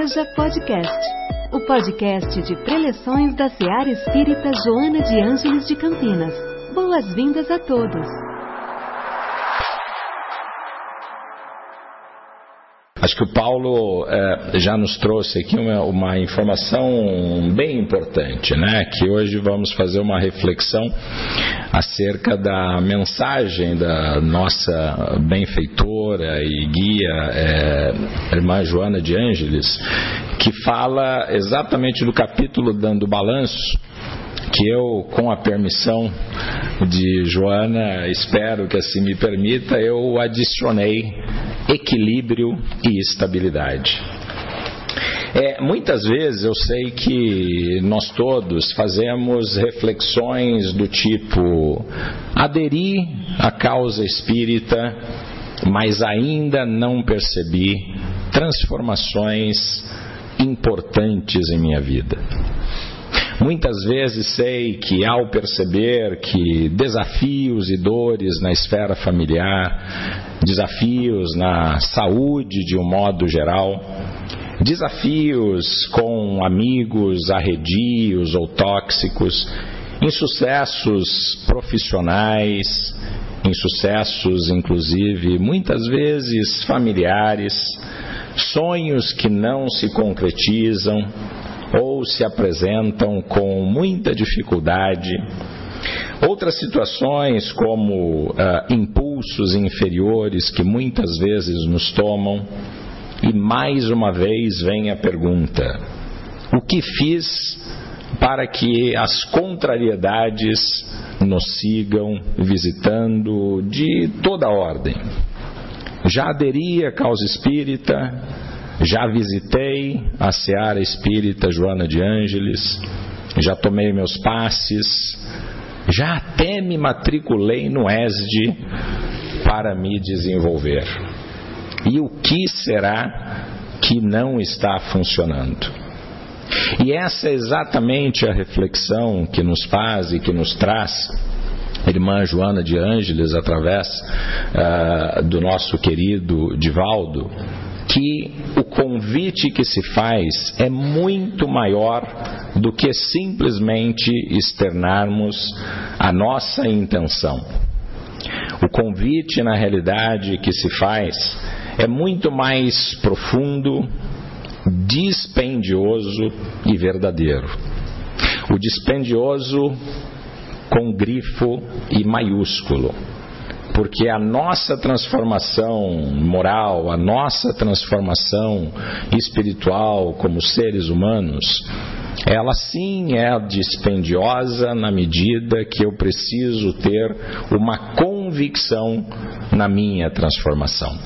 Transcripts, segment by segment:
Seja Podcast, o podcast de preleções da Seara Espírita Joana de Ângeles de Campinas. Boas-vindas a todos. Acho que o Paulo é, já nos trouxe aqui uma, uma, informação bem importante, né? Que hoje vamos fazer uma reflexão acerca da mensagem da nossa benfeitora e guia, é, irmã Joana de Ângeles, que fala exatamente do capítulo dando balanço que eu, com a permissão de Joana, espero que assim me permita, eu adicionei equilíbrio e estabilidade. É, muitas vezes eu sei que nós todos fazemos reflexões do tipo aderir à causa espírita, mas ainda não percebi transformações importantes em minha vida. Muitas vezes sei que ao perceber que desafios e dores na esfera familiar, desafios na saúde de um modo geral, desafios com amigos arredios ou tóxicos, insucessos profissionais, insucessos inclusive muitas vezes familiares, sonhos que não se concretizam, ou se apresentam com muita dificuldade. Outras situações, como uh, impulsos inferiores que muitas vezes nos tomam, e mais uma vez vem a pergunta: o que fiz para que as contrariedades nos sigam visitando de toda ordem? Já aderi à causa espírita, já visitei a Seara Espírita Joana de Ângeles, já tomei meus passes, já até me matriculei no ESD para me desenvolver. E o que será que não está funcionando? E essa é exatamente a reflexão que nos faz e que nos traz irmã Joana de Ângeles através uh, do nosso querido Divaldo que o convite que se faz é muito maior do que simplesmente externarmos a nossa intenção. O convite, na realidade, que se faz é muito mais profundo, dispendioso e verdadeiro. O dispendioso com grifo e maiúsculo porque a nossa transformação moral, a nossa transformação espiritual como seres humanos, ela sim é dispendiosa na medida que eu preciso ter uma convicção na minha transformação.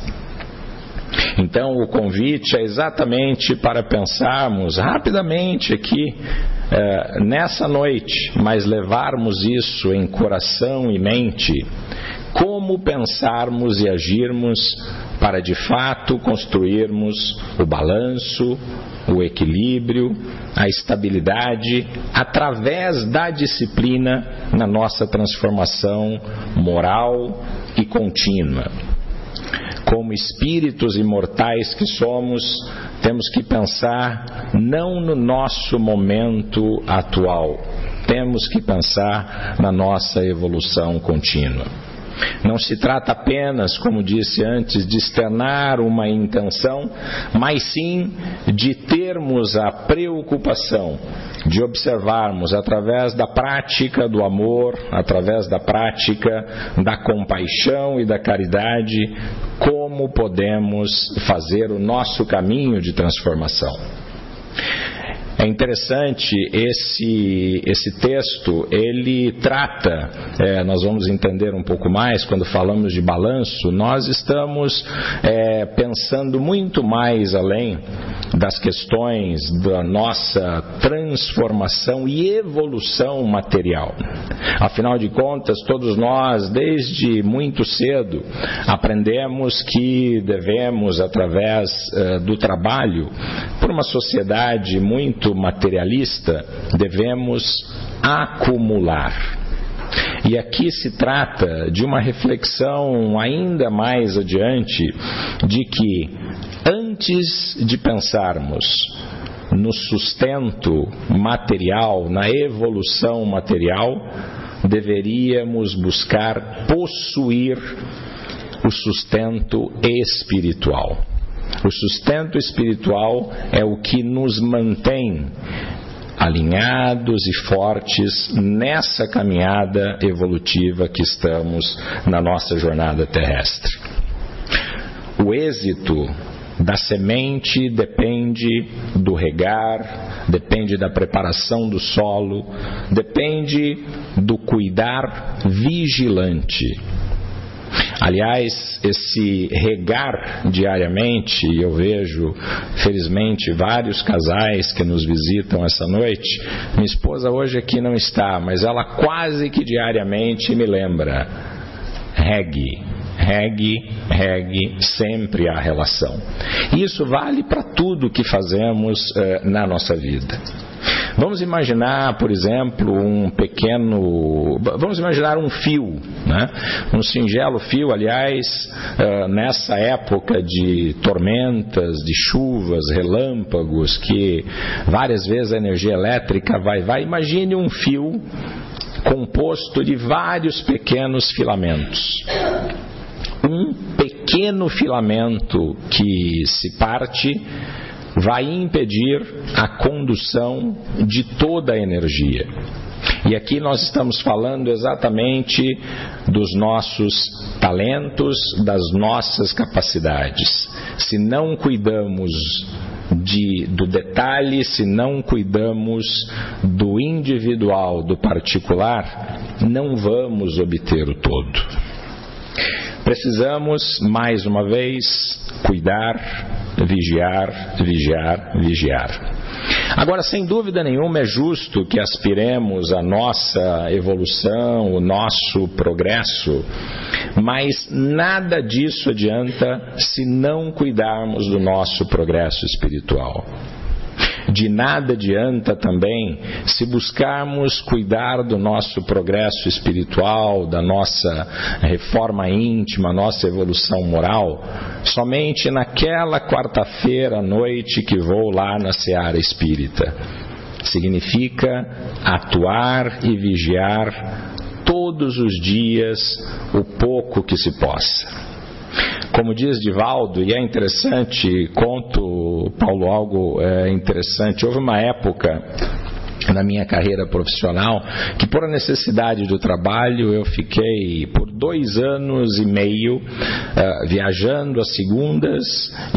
Então, o convite é exatamente para pensarmos rapidamente aqui, é, nessa noite, mas levarmos isso em coração e mente como pensarmos e agirmos para de fato construirmos o balanço, o equilíbrio, a estabilidade através da disciplina na nossa transformação moral e contínua. Como espíritos imortais que somos, temos que pensar não no nosso momento atual, temos que pensar na nossa evolução contínua. Não se trata apenas, como disse antes, de externar uma intenção, mas sim de termos a preocupação de observarmos através da prática do amor, através da prática da compaixão e da caridade, como podemos fazer o nosso caminho de transformação. É interessante esse, esse texto, ele trata, é, nós vamos entender um pouco mais quando falamos de balanço, nós estamos é, pensando muito mais além das questões da nossa transformação e evolução material. Afinal de contas, todos nós, desde muito cedo, aprendemos que devemos, através é, do trabalho, por uma sociedade muito materialista, devemos acumular. E aqui se trata de uma reflexão ainda mais adiante de que Antes de pensarmos no sustento material, na evolução material, deveríamos buscar possuir o sustento espiritual. O sustento espiritual é o que nos mantém alinhados e fortes nessa caminhada evolutiva que estamos na nossa jornada terrestre. O êxito da semente depende do regar, depende da preparação do solo, depende do cuidar vigilante. Aliás, esse regar diariamente, eu vejo, felizmente, vários casais que nos visitam essa noite. Minha esposa hoje aqui não está, mas ela quase que diariamente me lembra: regue, regue, regue, sempre há relação. Isso vale para tudo que fazemos eh, na nossa vida. Vamos imaginar, por exemplo, um pequeno. Vamos imaginar um fio, né? um singelo fio, aliás, uh, nessa época de tormentas, de chuvas, relâmpagos, que várias vezes a energia elétrica vai, vai. Imagine um fio composto de vários pequenos filamentos. Um pequeno filamento que se parte vai impedir a condução de toda a energia. E aqui nós estamos falando exatamente dos nossos talentos, das nossas capacidades. Se não cuidamos de, do detalhe, se não cuidamos do individual, do particular, não vamos obter o todo. Precisamos, mais uma vez, cuidar, vigiar, vigiar, vigiar. Agora, sem dúvida nenhuma, é justo que aspiremos a nossa evolução, o nosso progresso, mas nada disso adianta se não cuidarmos do nosso progresso espiritual. De nada adianta também se buscarmos cuidar do nosso progresso espiritual, da nossa reforma íntima, nossa evolução moral, somente naquela quarta-feira à noite que vou lá na seara espírita. Significa atuar e vigiar todos os dias o pouco que se possa. Como diz Divaldo, e é interessante, conto, Paulo, algo é interessante. Houve uma época na minha carreira profissional que por necessidade do trabalho eu fiquei por dois anos e meio uh, viajando às segundas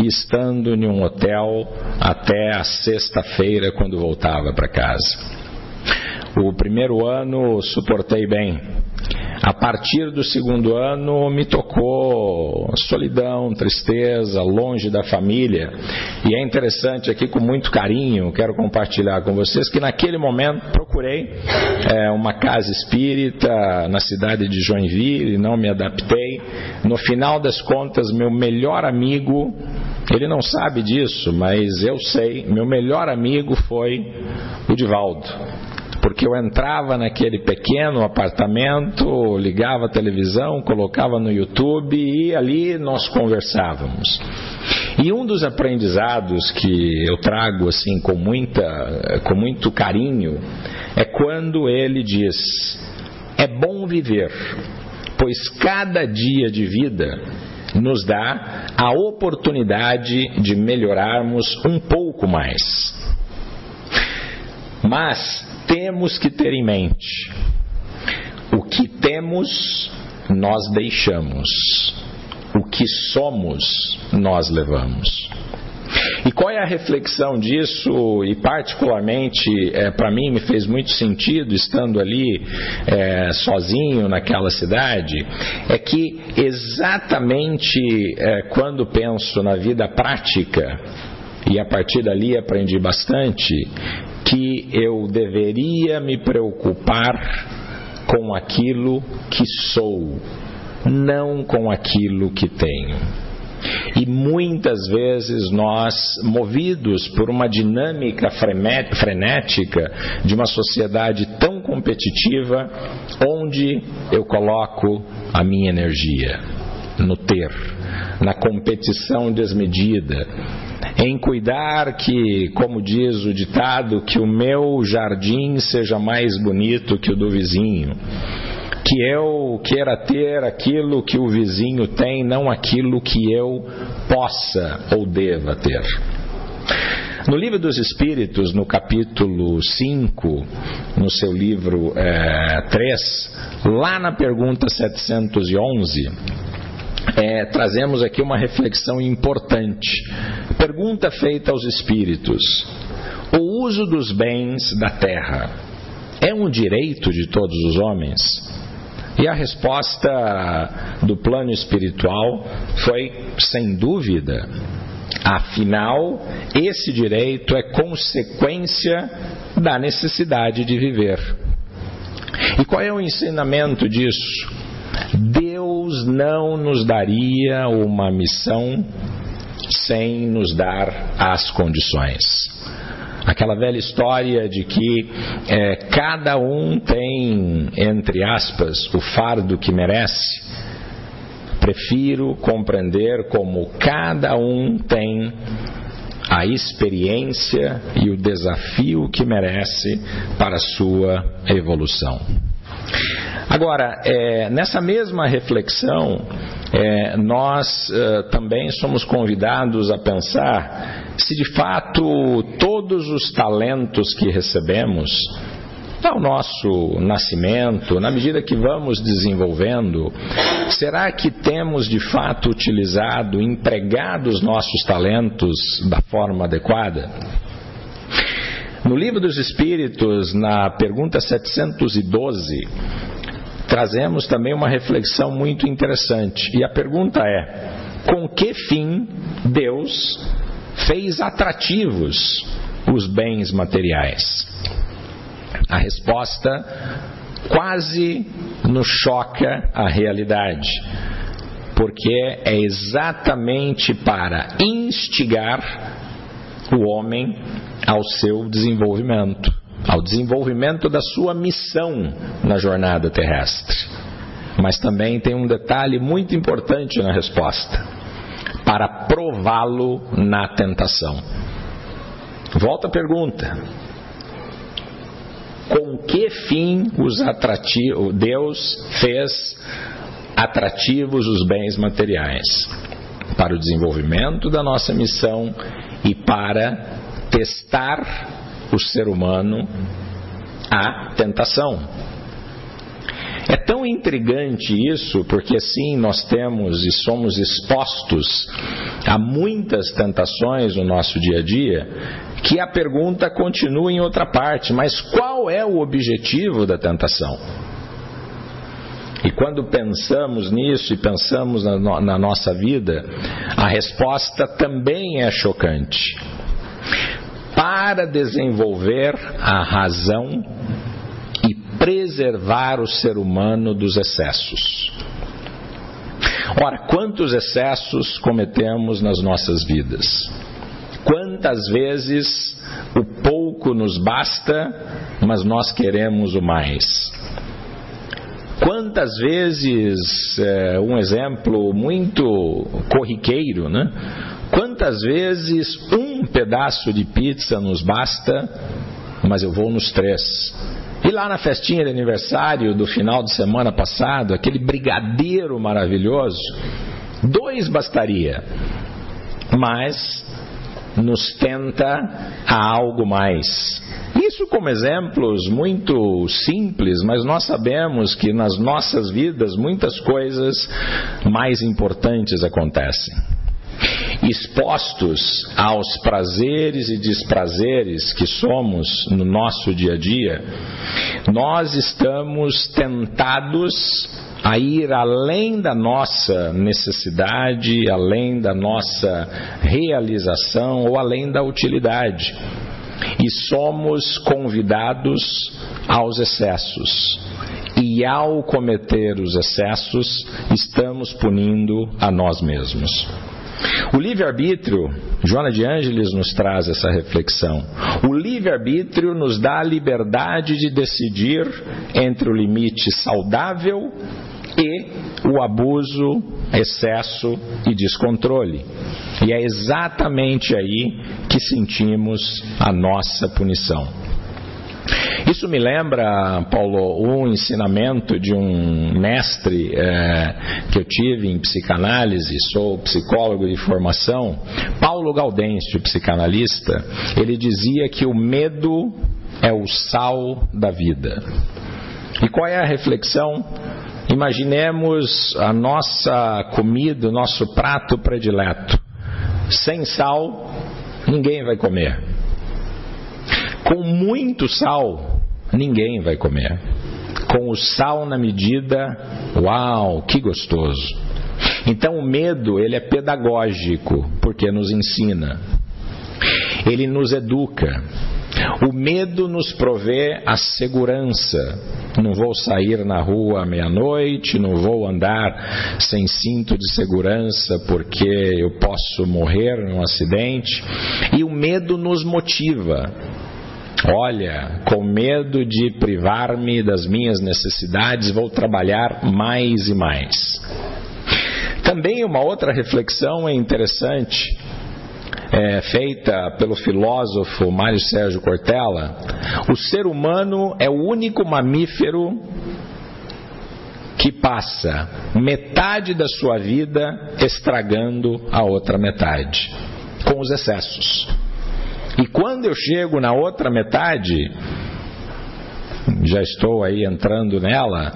e estando em um hotel até a sexta-feira quando voltava para casa. O primeiro ano suportei bem, a partir do segundo ano me tocou solidão, tristeza, longe da família. E é interessante aqui, com muito carinho, quero compartilhar com vocês que naquele momento procurei é, uma casa espírita na cidade de Joinville, não me adaptei. No final das contas, meu melhor amigo, ele não sabe disso, mas eu sei, meu melhor amigo foi o Divaldo porque eu entrava naquele pequeno apartamento, ligava a televisão, colocava no YouTube e ali nós conversávamos. E um dos aprendizados que eu trago assim com muita com muito carinho é quando ele diz: "É bom viver, pois cada dia de vida nos dá a oportunidade de melhorarmos um pouco mais. Mas temos que ter em mente: o que temos, nós deixamos, o que somos, nós levamos. E qual é a reflexão disso? E particularmente é, para mim me fez muito sentido estando ali é, sozinho naquela cidade, é que exatamente é, quando penso na vida prática e a partir dali aprendi bastante que eu deveria me preocupar com aquilo que sou, não com aquilo que tenho. E muitas vezes nós, movidos por uma dinâmica frenética de uma sociedade tão competitiva, onde eu coloco a minha energia? No ter, na competição desmedida, em cuidar que, como diz o ditado, que o meu jardim seja mais bonito que o do vizinho que eu queira ter aquilo que o vizinho tem, não aquilo que eu possa ou deva ter. No livro dos Espíritos, no capítulo 5, no seu livro é, 3, lá na pergunta 711, é, trazemos aqui uma reflexão importante. Pergunta feita aos Espíritos: O uso dos bens da terra é um direito de todos os homens? E a resposta do plano espiritual foi, sem dúvida, Afinal, esse direito é consequência da necessidade de viver. E qual é o ensinamento disso? Deus não nos daria uma missão sem nos dar as condições. Aquela velha história de que é, cada um tem, entre aspas, o fardo que merece prefiro compreender como cada um tem a experiência e o desafio que merece para a sua evolução. Agora, é, nessa mesma reflexão, é, nós é, também somos convidados a pensar se de fato todos os talentos que recebemos ao nosso nascimento, na medida que vamos desenvolvendo, será que temos de fato utilizado, empregado os nossos talentos da forma adequada? No Livro dos Espíritos, na pergunta 712, trazemos também uma reflexão muito interessante. E a pergunta é: com que fim Deus fez atrativos os bens materiais? A resposta quase nos choca a realidade, porque é exatamente para instigar o homem ao seu desenvolvimento, ao desenvolvimento da sua missão na jornada terrestre. Mas também tem um detalhe muito importante na resposta: para prová-lo na tentação. Volta a pergunta com que fim os atrativos, Deus fez atrativos os bens materiais? Para o desenvolvimento da nossa missão e para testar o ser humano à tentação. É tão intrigante isso, porque assim nós temos e somos expostos a muitas tentações no nosso dia a dia, que a pergunta continua em outra parte: mas qual é o objetivo da tentação? E quando pensamos nisso e pensamos na, na nossa vida, a resposta também é chocante. Para desenvolver a razão preservar o ser humano dos excessos. Ora, quantos excessos cometemos nas nossas vidas? Quantas vezes o pouco nos basta, mas nós queremos o mais? Quantas vezes, é, um exemplo muito corriqueiro, né? Quantas vezes um pedaço de pizza nos basta, mas eu vou nos três? E lá na festinha de aniversário do final de semana passado, aquele brigadeiro maravilhoso, dois bastaria, mas nos tenta a algo mais. Isso como exemplos muito simples, mas nós sabemos que nas nossas vidas muitas coisas mais importantes acontecem expostos aos prazeres e desprazeres que somos no nosso dia a dia, nós estamos tentados a ir além da nossa necessidade, além da nossa realização ou além da utilidade. E somos convidados aos excessos. E ao cometer os excessos, estamos punindo a nós mesmos. O livre-arbítrio, Joana de Ângeles nos traz essa reflexão. O livre-arbítrio nos dá a liberdade de decidir entre o limite saudável e o abuso, excesso e descontrole. E é exatamente aí que sentimos a nossa punição. Isso me lembra, Paulo, um ensinamento de um mestre é, que eu tive em psicanálise, sou psicólogo de formação, Paulo Gaudêncio, psicanalista, ele dizia que o medo é o sal da vida. E qual é a reflexão? Imaginemos a nossa comida, o nosso prato predileto. Sem sal, ninguém vai comer. Com muito sal, ninguém vai comer. Com o sal na medida, uau, que gostoso. Então o medo, ele é pedagógico, porque nos ensina. Ele nos educa. O medo nos provê a segurança. Não vou sair na rua à meia-noite, não vou andar sem cinto de segurança porque eu posso morrer num acidente. E o medo nos motiva. Olha, com medo de privar-me das minhas necessidades, vou trabalhar mais e mais. Também uma outra reflexão é interessante é, feita pelo filósofo Mário Sérgio Cortella, o ser humano é o único mamífero que passa metade da sua vida estragando a outra metade, com os excessos. E quando eu chego na outra metade, já estou aí entrando nela,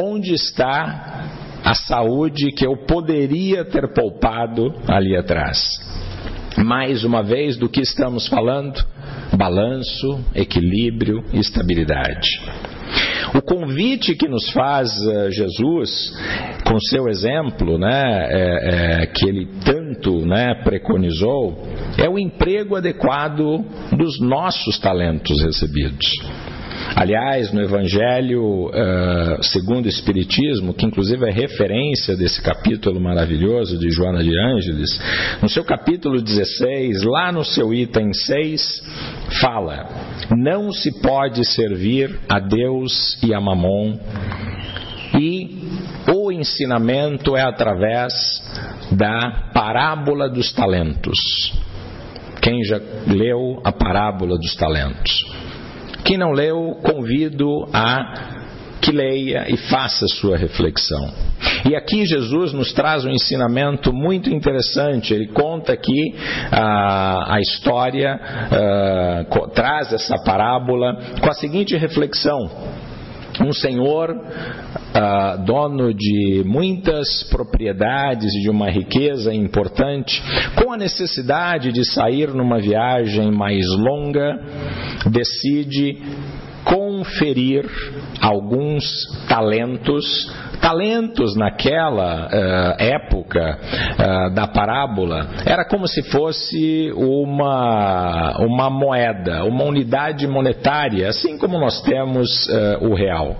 onde está a saúde que eu poderia ter poupado ali atrás? Mais uma vez, do que estamos falando? Balanço, equilíbrio estabilidade. O convite que nos faz uh, Jesus, com seu exemplo, né, é, é, que ele tanto né, preconizou, é o emprego adequado dos nossos talentos recebidos. Aliás, no Evangelho uh, segundo o Espiritismo, que inclusive é referência desse capítulo maravilhoso de Joana de Ângeles, no seu capítulo 16, lá no seu item 6, fala: Não se pode servir a Deus e a Mamon, e o ensinamento é através da parábola dos talentos. Quem já leu a parábola dos talentos? Quem não leu, convido a que leia e faça sua reflexão. E aqui Jesus nos traz um ensinamento muito interessante. Ele conta aqui a, a história, a, traz essa parábola com a seguinte reflexão um senhor uh, dono de muitas propriedades e de uma riqueza importante, com a necessidade de sair numa viagem mais longa, decide conferir alguns talentos talentos naquela uh, época uh, da parábola era como se fosse uma, uma moeda, uma unidade monetária, assim como nós temos uh, o real.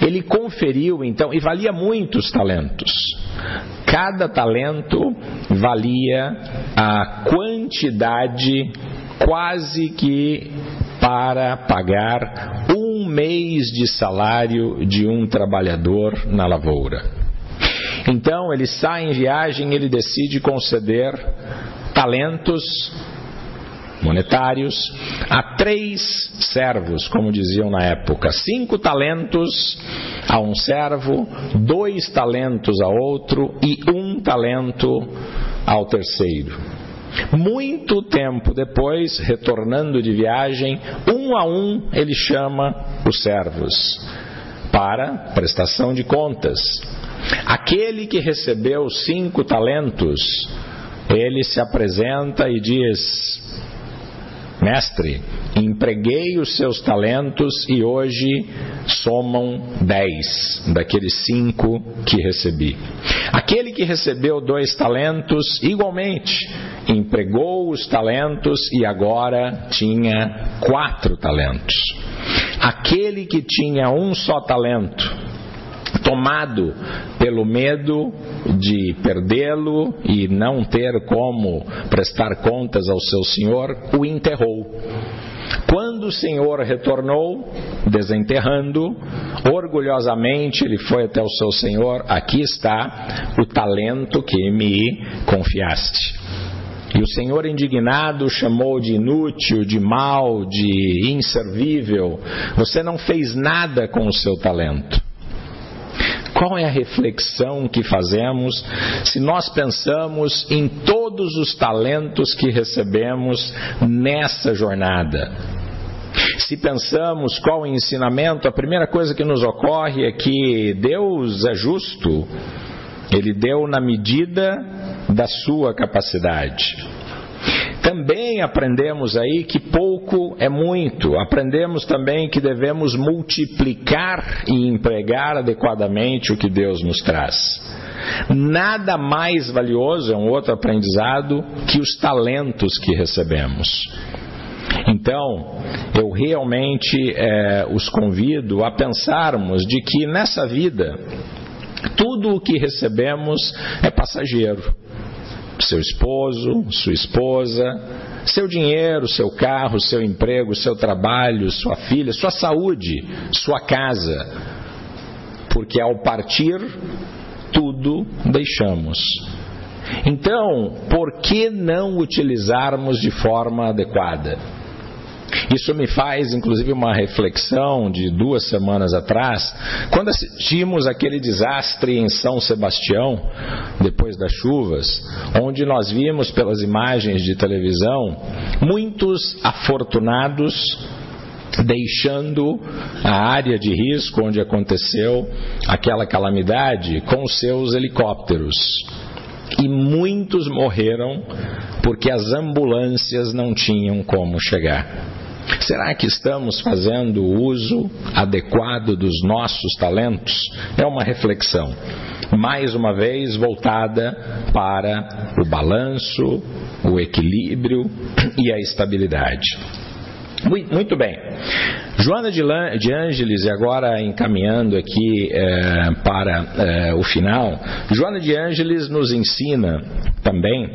Ele conferiu então, e valia muitos talentos. Cada talento valia a quantidade quase que para pagar um mês de salário de um trabalhador na lavoura. Então ele sai em viagem, ele decide conceder talentos monetários a três servos, como diziam na época: cinco talentos a um servo, dois talentos a outro e um talento ao terceiro. Muito tempo depois, retornando de viagem, um a um ele chama os servos para prestação de contas. Aquele que recebeu cinco talentos, ele se apresenta e diz: Mestre, empreguei os seus talentos e hoje somam dez daqueles cinco que recebi. Aquele que recebeu dois talentos, igualmente, empregou os talentos e agora tinha quatro talentos. Aquele que tinha um só talento, tomado pelo medo de perdê-lo e não ter como prestar contas ao seu senhor, o enterrou. Quando o Senhor retornou, desenterrando, orgulhosamente ele foi até o seu Senhor: Aqui está o talento que me confiaste. E o Senhor, indignado, chamou de inútil, de mal, de inservível. Você não fez nada com o seu talento. Qual é a reflexão que fazemos se nós pensamos em todos os talentos que recebemos nessa jornada? Se pensamos qual o ensinamento, a primeira coisa que nos ocorre é que Deus é justo, Ele deu na medida da sua capacidade. Também aprendemos aí que pouco é muito. Aprendemos também que devemos multiplicar e empregar adequadamente o que Deus nos traz. Nada mais valioso, é um outro aprendizado, que os talentos que recebemos. Então, eu realmente é, os convido a pensarmos de que nessa vida, tudo o que recebemos é passageiro seu esposo, sua esposa, seu dinheiro, seu carro, seu emprego, seu trabalho, sua filha, sua saúde, sua casa. Porque ao partir, tudo deixamos. Então, por que não utilizarmos de forma adequada? Isso me faz, inclusive, uma reflexão de duas semanas atrás, quando assistimos aquele desastre em São Sebastião, depois das chuvas, onde nós vimos pelas imagens de televisão muitos afortunados deixando a área de risco onde aconteceu aquela calamidade com seus helicópteros. E muitos morreram porque as ambulâncias não tinham como chegar. Será que estamos fazendo o uso adequado dos nossos talentos? É uma reflexão, mais uma vez voltada para o balanço, o equilíbrio e a estabilidade. Muito bem. Joana de Ângeles, e agora encaminhando aqui é, para é, o final, Joana de Ângeles nos ensina também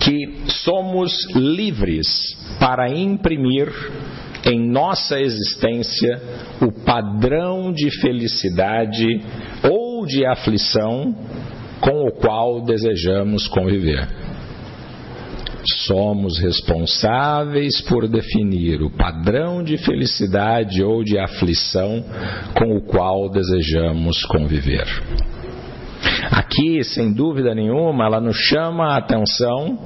que somos livres para imprimir em nossa existência o padrão de felicidade ou de aflição com o qual desejamos conviver. Somos responsáveis por definir o padrão de felicidade ou de aflição com o qual desejamos conviver. Aqui, sem dúvida nenhuma, ela nos chama a atenção,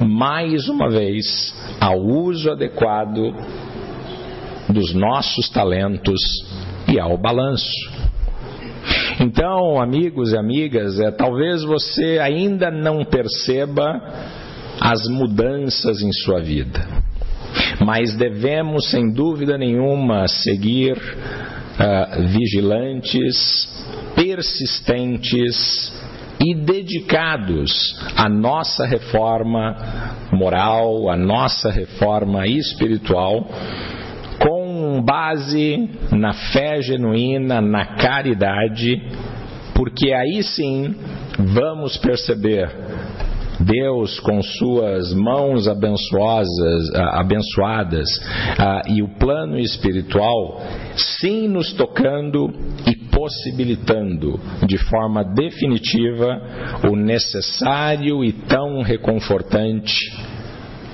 mais uma vez, ao uso adequado dos nossos talentos e ao balanço. Então, amigos e amigas, é, talvez você ainda não perceba as mudanças em sua vida, mas devemos, sem dúvida nenhuma, seguir uh, vigilantes, persistentes e dedicados à nossa reforma moral, à nossa reforma espiritual base na fé genuína, na caridade, porque aí sim vamos perceber Deus com suas mãos abençoadas, abençoadas e o plano espiritual, sim nos tocando e possibilitando de forma definitiva o necessário e tão reconfortante